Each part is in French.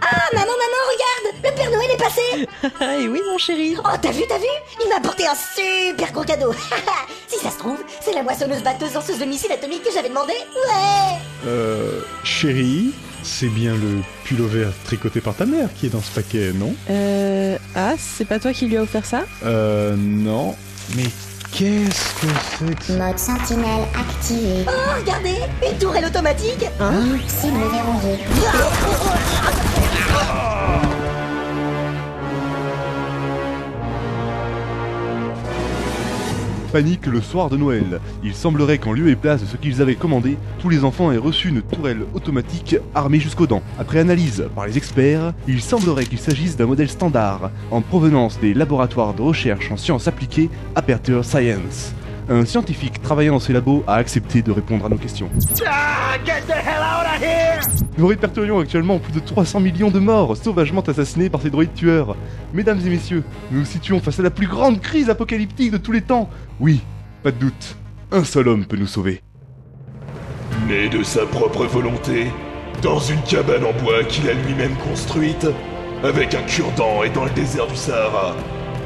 Ah, maman, maman, regarde Le Père Noël est passé Ah, et oui, mon chéri. Oh, t'as vu, t'as vu? Il m'a apporté un super gros cadeau Si ça se trouve, c'est la moissonneuse batteuse lanceuse de missiles atomiques que j'avais demandé Ouais Euh, chérie, c'est bien le pullover tricoté par ta mère qui est dans ce paquet, non? Euh. Ah, c'est pas toi qui lui a offert ça? Euh, non. Mais qu'est-ce que c'est que ça Mode sentinelle activé. Oh, regardez Une tourelle automatique Cible verrouillée. Le soir de Noël. Il semblerait qu'en lieu et place de ce qu'ils avaient commandé, tous les enfants aient reçu une tourelle automatique armée jusqu'aux dents. Après analyse par les experts, il semblerait qu'il s'agisse d'un modèle standard, en provenance des laboratoires de recherche en sciences appliquées Aperture Science. Un scientifique travaillant dans ces labos a accepté de répondre à nos questions. Nous répertorions actuellement plus de 300 millions de morts sauvagement assassinés par ces droïdes tueurs. Mesdames et messieurs, nous nous situons face à la plus grande crise apocalyptique de tous les temps. Oui, pas de doute, un seul homme peut nous sauver. Né de sa propre volonté, dans une cabane en bois qu'il a lui-même construite, avec un cure-dent et dans le désert du Sahara,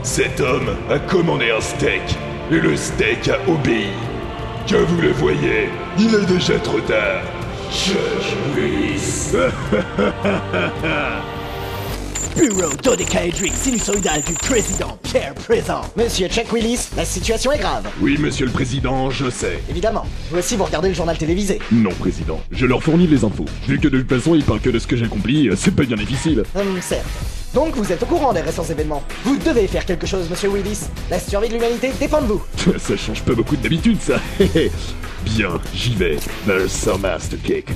cet homme a commandé un steak, et le steak a obéi. Que vous le voyez, il est déjà trop tard. Chuck. Bureau dodécaédrique sinusoïdal du président Pierre Présent. Monsieur Chuck Willis, la situation est grave. Oui, monsieur le président, je sais. Évidemment. Vous aussi, vous regardez le journal télévisé. Non, président, je leur fournis les infos. Vu que de toute façon, ils parlent que de ce que j'ai accompli, c'est pas bien difficile. Hum, certes. Donc vous êtes au courant des récents événements. Vous devez faire quelque chose, monsieur Willis. La survie de l'humanité dépend de vous. Ça change pas beaucoup d'habitude, ça. Bien, j'y vais. There's some ass to kick.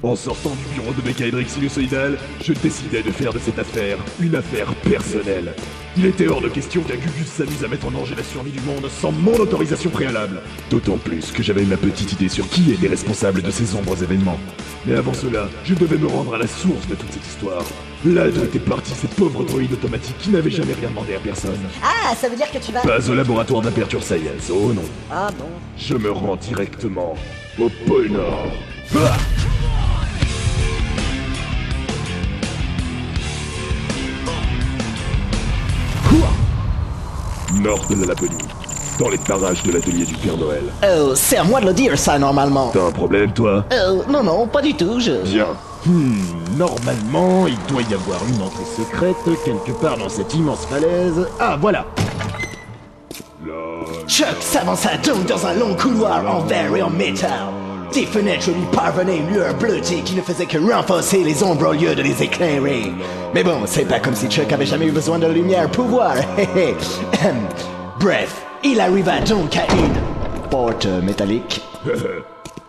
En sortant du bureau de mécaédrique sinusoïdal, je décidai de faire de cette affaire une affaire personnelle. Il était hors de question qu'un Gugus s'amuse à mettre en danger la survie du monde sans mon autorisation préalable. D'autant plus que j'avais ma petite idée sur qui était responsable de ces sombres événements. Mais avant cela, je devais me rendre à la source de toute cette histoire. Là d'où étaient partis ces pauvres droïdes automatiques qui n'avaient jamais rien demandé à personne. Ah, ça veut dire que tu vas... Pas au laboratoire d'Aperture Science, oh non. Ah non. Je me rends directement au pôle Nord. Ah Nord de la Laponie, dans les parages de l'atelier du Père Noël. Euh, c'est à moi de le dire, ça, normalement. T'as un problème, toi? Euh, non, non, pas du tout, je... Bien. Hmm, normalement, il doit y avoir une entrée secrète quelque part dans cette immense falaise. Ah, voilà Là... Chuck s'avança donc dans un long couloir en verre et en métal. Des fenêtres lui parvenaient une lueur bleutée qui ne faisait que renforcer les ombres au lieu de les éclairer. Mais bon, c'est pas comme si Chuck avait jamais eu besoin de lumière pour voir. Bref, il arriva donc à une porte métallique.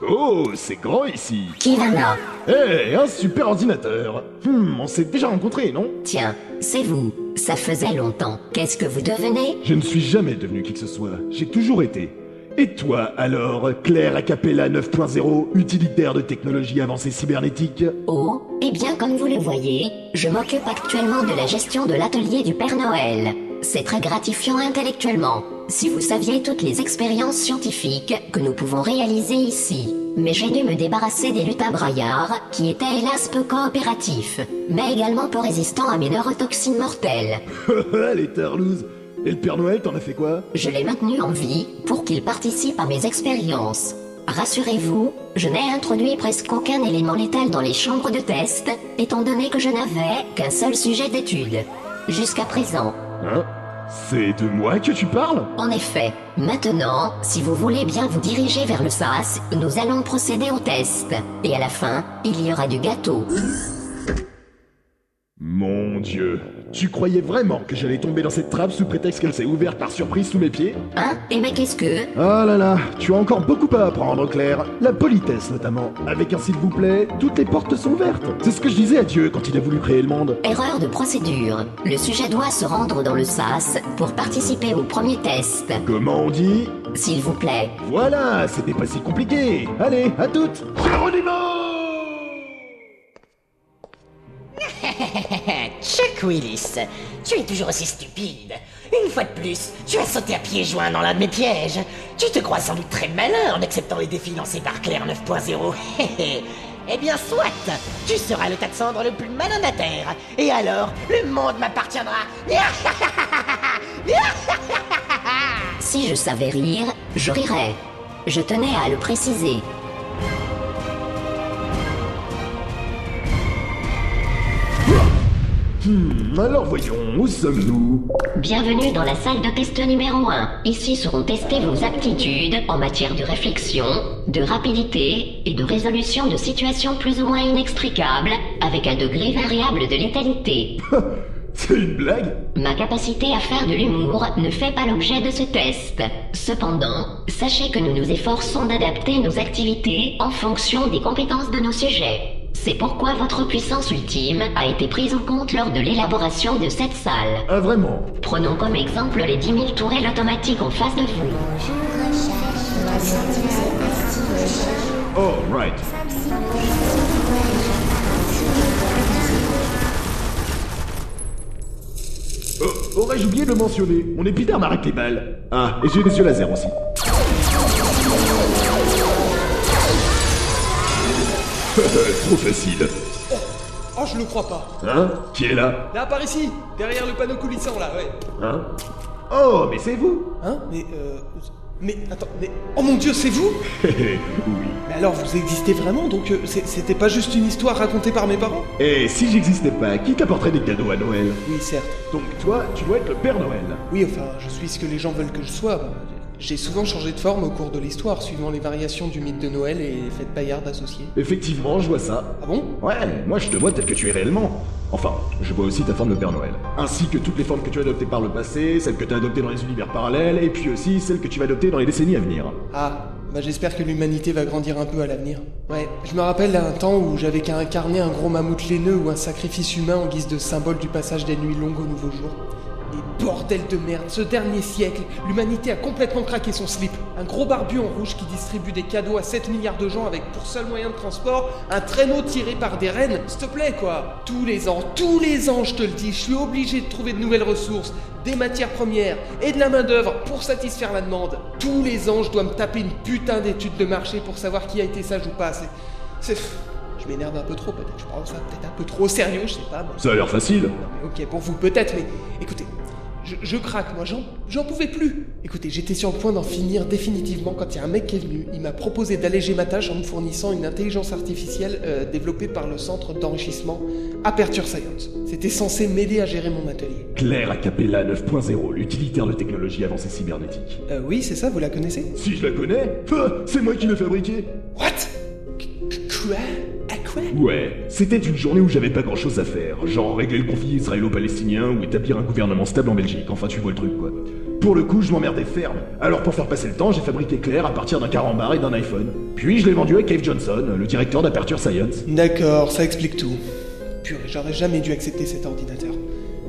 oh, c'est grand ici Qui va là? Eh, un super ordinateur Hmm, on s'est déjà rencontrés, non? Tiens, c'est vous. Ça faisait longtemps. Qu'est-ce que vous devenez? Je ne suis jamais devenu qui que ce soit. J'ai toujours été. Et toi, alors, Claire Acapella 9.0, utilitaire de technologie avancée cybernétique Oh, eh bien comme vous le voyez, je m'occupe actuellement de la gestion de l'atelier du Père Noël. C'est très gratifiant intellectuellement, si vous saviez toutes les expériences scientifiques que nous pouvons réaliser ici. Mais j'ai dû me débarrasser des lutins braillards, qui étaient hélas peu coopératifs, mais également peu résistants à mes neurotoxines mortelles. Les tarlouses Et le Père Noël, t'en as fait quoi? Je l'ai maintenu en vie pour qu'il participe à mes expériences. Rassurez-vous, je n'ai introduit presque aucun élément létal dans les chambres de test, étant donné que je n'avais qu'un seul sujet d'étude. Jusqu'à présent. Hein? C'est de moi que tu parles? En effet, maintenant, si vous voulez bien vous diriger vers le SAS, nous allons procéder au test. Et à la fin, il y aura du gâteau. Mon dieu, tu croyais vraiment que j'allais tomber dans cette trappe sous prétexte qu'elle s'est ouverte par surprise sous mes pieds Hein Et mais qu'est-ce que? Ah là là, tu as encore beaucoup à apprendre, Claire. La politesse notamment. Avec un s'il vous plaît, toutes les portes sont ouvertes. C'est ce que je disais à Dieu quand il a voulu créer le monde. Erreur de procédure. Le sujet doit se rendre dans le SAS pour participer au premier test. Comment on dit? S'il vous plaît. Voilà, c'était pas si compliqué. Allez, à toutes. Willis, tu es toujours aussi stupide. Une fois de plus, tu as sauté à pieds joints dans l'un de mes pièges. Tu te crois sans doute très malin en acceptant les défis lancés par Claire 9.0. Eh bien, soit Tu seras le tas de cendres le plus malin de la Terre. Et alors, le monde m'appartiendra. Si je savais rire, je rirais. Je tenais à le préciser. Hmm, alors voyons, où sommes-nous Bienvenue dans la salle de test numéro 1. Ici seront testées vos aptitudes en matière de réflexion, de rapidité et de résolution de situations plus ou moins inextricables, avec un degré variable de létalité. C'est une blague Ma capacité à faire de l'humour ne fait pas l'objet de ce test. Cependant, sachez que nous nous efforçons d'adapter nos activités en fonction des compétences de nos sujets. C'est pourquoi votre puissance ultime a été prise en compte lors de l'élaboration de cette salle. Ah vraiment Prenons comme exemple les 10 000 tourelles automatiques en face de vous. Oh, right. Oh, aurais-je oublié de le mentionner? Mon épiderme arrête les balles. Ah, et j'ai des yeux laser aussi. Trop facile. Oh, je le crois pas. Hein? Qui est là? Là, par ici, derrière le panneau coulissant, là, ouais. Hein? Oh, mais c'est vous Hein? Mais, euh... Mais, attends, mais... Oh mon dieu, c'est vous? Oui. Mais alors, vous existez vraiment, donc euh, c'était pas juste une histoire racontée par mes parents? Et si j'existais pas, qui t'apporterait des cadeaux à Noël? Oui, certes. Donc toi, tu dois être le Père Noël. Oui, enfin, je suis ce que les gens veulent que je sois. J'ai souvent changé de forme au cours de l'histoire, suivant les variations du mythe de Noël et les fêtes paillardes associées. Effectivement, je vois ça. Ah bon? Ouais, moi je te vois tel que tu es réellement. Enfin, je vois aussi ta forme de Père Noël. Ainsi que toutes les formes que tu as adoptées par le passé, celles que tu as adoptées dans les univers parallèles, et puis aussi celles que tu vas adopter dans les décennies à venir. Ah, bah j'espère que l'humanité va grandir un peu à l'avenir. Ouais, je me rappelle d'un temps où j'avais qu'à incarner un gros mammouth laineux ou un sacrifice humain en guise de symbole du passage des nuits longues au nouveau jour. Et bordel de merde, ce dernier siècle, l'humanité a complètement craqué son slip. Un gros barbu en rouge qui distribue des cadeaux à 7 milliards de gens avec pour seul moyen de transport un traîneau tiré par des rennes. S'il te plaît quoi Tous les ans, tous les ans je te le dis, je suis obligé de trouver de nouvelles ressources, des matières premières et de la main d'œuvre pour satisfaire la demande. Tous les ans je dois me taper une putain d'étude de marché pour savoir qui a été sage ou pas. C'est... Je m'énerve un peu trop peut-être, je prends ça peut-être un peu trop au sérieux, je sais pas. moi. Ça a l'air facile. Ok, pour vous peut-être, mais écoutez, je, je craque, moi, j'en, pouvais plus. Écoutez, j'étais sur le point d'en finir définitivement quand il y a un mec qui est venu. Il m'a proposé d'alléger ma tâche en me fournissant une intelligence artificielle euh, développée par le centre d'enrichissement Aperture Science. C'était censé m'aider à gérer mon atelier. Claire Acapella 9.0, l'utilitaire de technologie avancée cybernétique. Euh, oui, c'est ça, vous la connaissez? Si je la connais Ah, C'est moi qui l'ai fabriquée What? Qu- quoi Ouais, c'était une journée où j'avais pas grand chose à faire, genre régler le conflit israélo-palestinien ou établir un gouvernement stable en Belgique, enfin tu vois le truc quoi. Pour le coup, je m'emmerdais ferme. Alors pour faire passer le temps, j'ai fabriqué Claire à partir d'un carambar et d'un iPhone. Puis je l'ai vendu à Cave Johnson, le directeur d'Aperture Science. D'accord, ça explique tout. Purée, j'aurais jamais dû accepter cet ordinateur.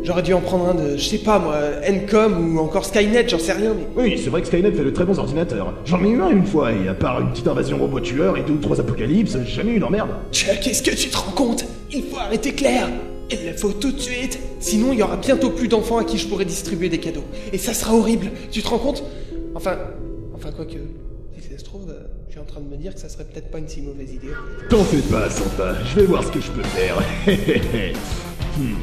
J'aurais dû en prendre un de, je sais pas moi, Encom ou encore Skynet, j'en sais rien, mais... Oui, c'est vrai que Skynet fait de très bons ordinateurs. J'en ai eu un une fois, et à part une petite invasion robot tueur et deux ou trois apocalypses, j'ai jamais eu une emmerde. Chuck, est-ce que tu te rends compte? Il faut arrêter Claire Il le faut tout de suite Sinon, il y aura bientôt plus d'enfants à qui je pourrai distribuer des cadeaux. Et ça sera horrible Tu te rends compte? Enfin... Enfin, quoique... Si ça se trouve, euh, je suis en train de me dire que ça serait peut-être pas une si mauvaise idée. T'en fais pas, Santa, je vais voir ce que je peux faire. Hmm.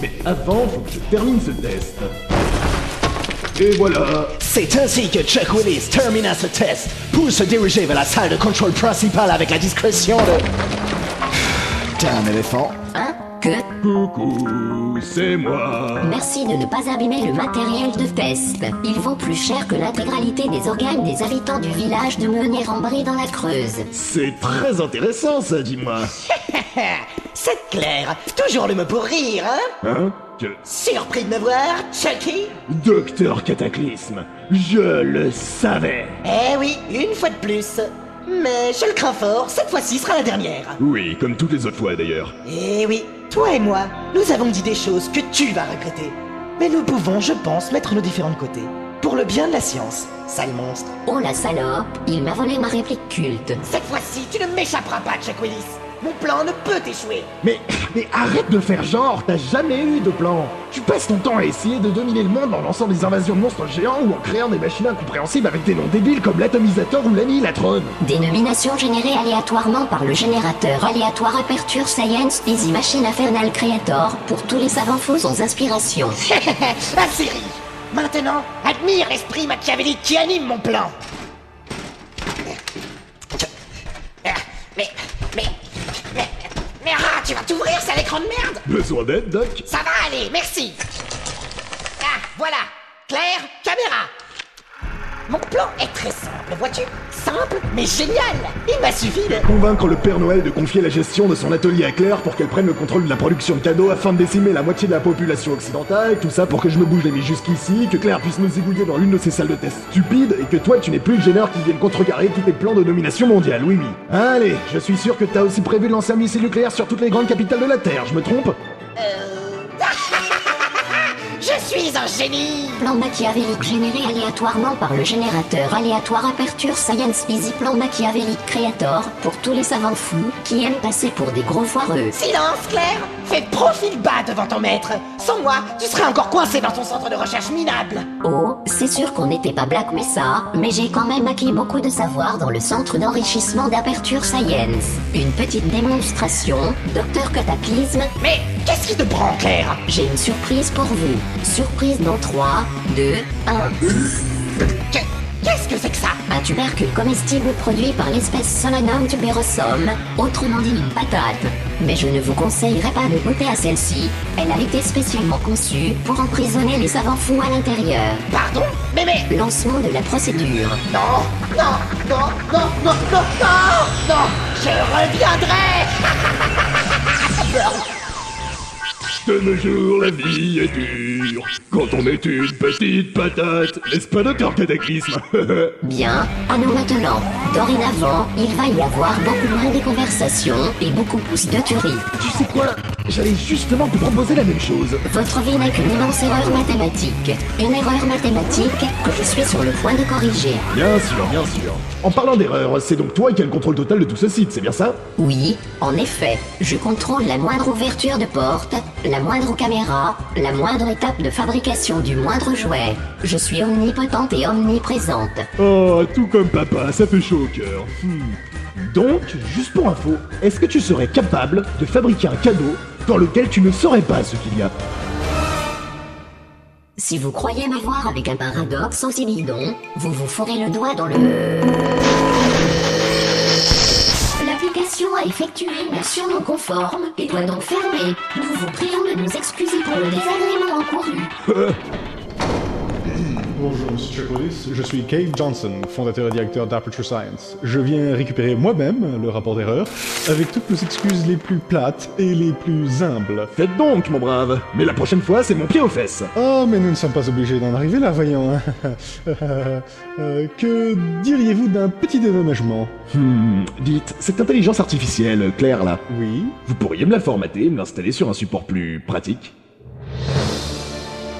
Mais avant, faut que je termine ce test. Et voilà C'est ainsi que Chuck Willis termina ce test pour se diriger vers la salle de contrôle principale avec la discrétion de... T'es un éléphant Hein? Que? Coucou, c'est moi Merci de ne pas abîmer le matériel de test. Il vaut plus cher que l'intégralité des organes des habitants du village de Meunier-en-Brie dans la Creuse. C'est très intéressant ça, dis-moi. C'est clair, toujours le mot pour rire, hein? Hein? Que... Surpris de me voir, Chucky? Docteur Cataclysme, je le savais Eh oui, une fois de plus. Mais je le crains fort, cette fois-ci sera la dernière. Oui, comme toutes les autres fois d'ailleurs. Eh oui, toi et moi, nous avons dit des choses que tu vas regretter. Mais nous pouvons, je pense, mettre nos différents de côté. Pour le bien de la science, sale monstre. Oh la salope, il m'a volé ma réplique culte. Cette fois-ci, tu ne m'échapperas pas, Chuck Willis. Mon plan ne peut échouer Mais, mais arrête de faire genre, t'as jamais eu de plan. Tu passes ton temps à essayer de dominer le monde en lançant des invasions de monstres géants ou en créant des machines incompréhensibles avec des noms débiles comme l'atomisateur ou l'annihilatron. Dénomination générée aléatoirement par le générateur aléatoire Aperture Science Easy Machine Infernal Creator pour tous les savants faux sans inspiration. La série Maintenant, admire l'esprit machiavélique qui anime mon plan Mais... Mais... Mais... Mais ah, tu vas de merde. Besoin d'aide, Doc? Ça va aller, merci. Ah, voilà. Claire, caméra Mon plan est très simple, vois-tu? Simple, mais génial! Il m'a suffi de... Convaincre le Père Noël de confier la gestion de son atelier à Claire pour qu'elle prenne le contrôle de la production de cadeaux afin de décimer la moitié de la population occidentale, tout ça pour que je me bouge les nuits jusqu'ici, que Claire puisse me zigouiller dans l'une de ses salles de test stupides, et que toi tu n'es plus le gêneur qui vienne contrecarrer tous tes plans de domination mondiale, oui oui. Allez, je suis sûr que t'as aussi prévu de lancer un missile nucléaire sur toutes les grandes capitales de la Terre, je me trompe? Je suis un génie. Plan machiavélique généré aléatoirement par le générateur aléatoire Aperture Science Easy Plan machiavélique Creator pour tous les savants fous qui aiment passer pour des gros foireux. Silence, Claire Fais profil bas devant ton maître Sans moi, tu serais encore coincé dans ton centre de recherche minable Oh, c'est sûr qu'on n'était pas Black Mesa, mais j'ai quand même acquis beaucoup de savoir dans le centre d'enrichissement d'Aperture Science. Une petite démonstration, Docteur Cataclysme. Mais qu'est-ce qui te prend, Claire? J'ai une surprise pour vous. Surprise dans 3, 2, 1. Que- Qu'est-ce que c'est que ça? Un tubercule comestible produit par l'espèce Solanum tuberosum, autrement dit une patate. Mais je ne vous conseillerais pas de goûter à celle-ci. Elle a été spécialement conçue pour emprisonner les savants fous à l'intérieur. Pardon Mais mais... Lancement de la procédure. Non Non Non Non Non Non Non Non Je reviendrai De nos jours, la vie est dure. Quand on est une petite patate, n'est-ce pas, Docteur Cataclysme? Bien, à nous maintenant. Dorénavant, il va y avoir beaucoup moins de conversations et beaucoup plus de tueries. Tu sais quoi? J'allais justement te proposer la même chose. Votre vie n'est qu'une immense erreur mathématique. Une erreur mathématique que je suis sur le point de corriger. Bien sûr, bien sûr. En parlant d'erreur, c'est donc toi qui as le contrôle total de tout ce site, c'est bien ça? Oui, en effet, je contrôle la moindre ouverture de porte, la moindre caméra, la moindre étape de fabrication du moindre jouet. Je suis omnipotente et omniprésente. Oh, tout comme papa, ça fait chaud au cœur. Hmm. Donc, juste pour info, est-ce que tu serais capable de fabriquer un cadeau dans lequel tu ne saurais pas ce qu'il y a? Si vous croyez m'avoir avec un paradoxe aussi bidon, vous vous ferez le doigt dans le... L'application a effectué une action non conforme et doit donc fermer. Nous vous prions de nous excuser pour le désagrément encouru. Bonjour, Monsieur Chuckles. Je suis Cave Johnson, fondateur et directeur d'Aperture Science. Je viens récupérer moi-même le rapport d'erreur, avec toutes nos excuses les plus plates et les plus humbles. Faites donc, mon brave. Mais la prochaine fois, c'est mon pied aux fesses. Oh, mais nous ne sommes pas obligés d'en arriver là, voyons. hein. Euh, que diriez-vous d'un petit dédommagement? Hmm, dites, cette intelligence artificielle, Claire, là, Oui vous pourriez me la formater et me l'installer sur un support plus pratique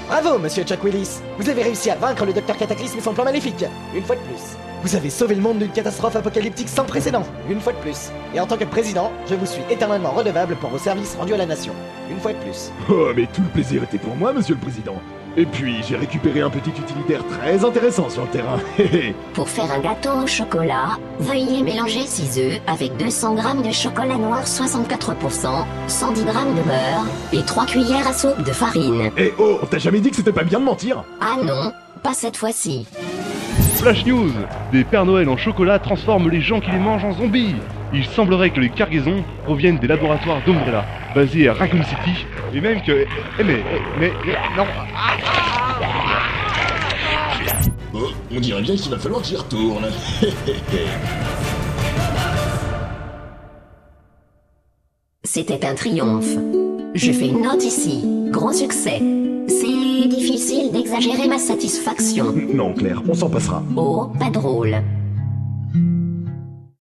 Bravo, monsieur Chuck Willis Vous avez réussi à vaincre le docteur Cataclysme et son plan maléfique, une fois de plus. Vous avez sauvé le monde d'une catastrophe apocalyptique sans précédent, une fois de plus. Et en tant que président, je vous suis éternellement redevable pour vos services rendus à la nation, une fois de plus. Oh, mais tout le plaisir était pour moi, monsieur le président. Et puis, j'ai récupéré un petit utilitaire très intéressant sur le terrain. Pour faire un gâteau au chocolat, veuillez mélanger 6 œufs avec 200 g de chocolat noir 64%, 110 g de beurre et 3 cuillères à soupe de farine. Eh oh, on t'a jamais dit que c'était pas bien de mentir Ah non, pas cette fois-ci. Flash News Des Pères Noël en chocolat transforment les gens qui les mangent en zombies Il semblerait que les cargaisons proviennent des laboratoires d'Umbrella, basés à Raccoon City, et même que... Eh mais... mais... mais- non Oh, on dirait bien qu'il va falloir que j'y retourne. C'était un triomphe. Je fais une note ici. Gros succès. C'est difficile d'exagérer ma satisfaction. Non, Claire, on s'en passera. Oh, pas drôle.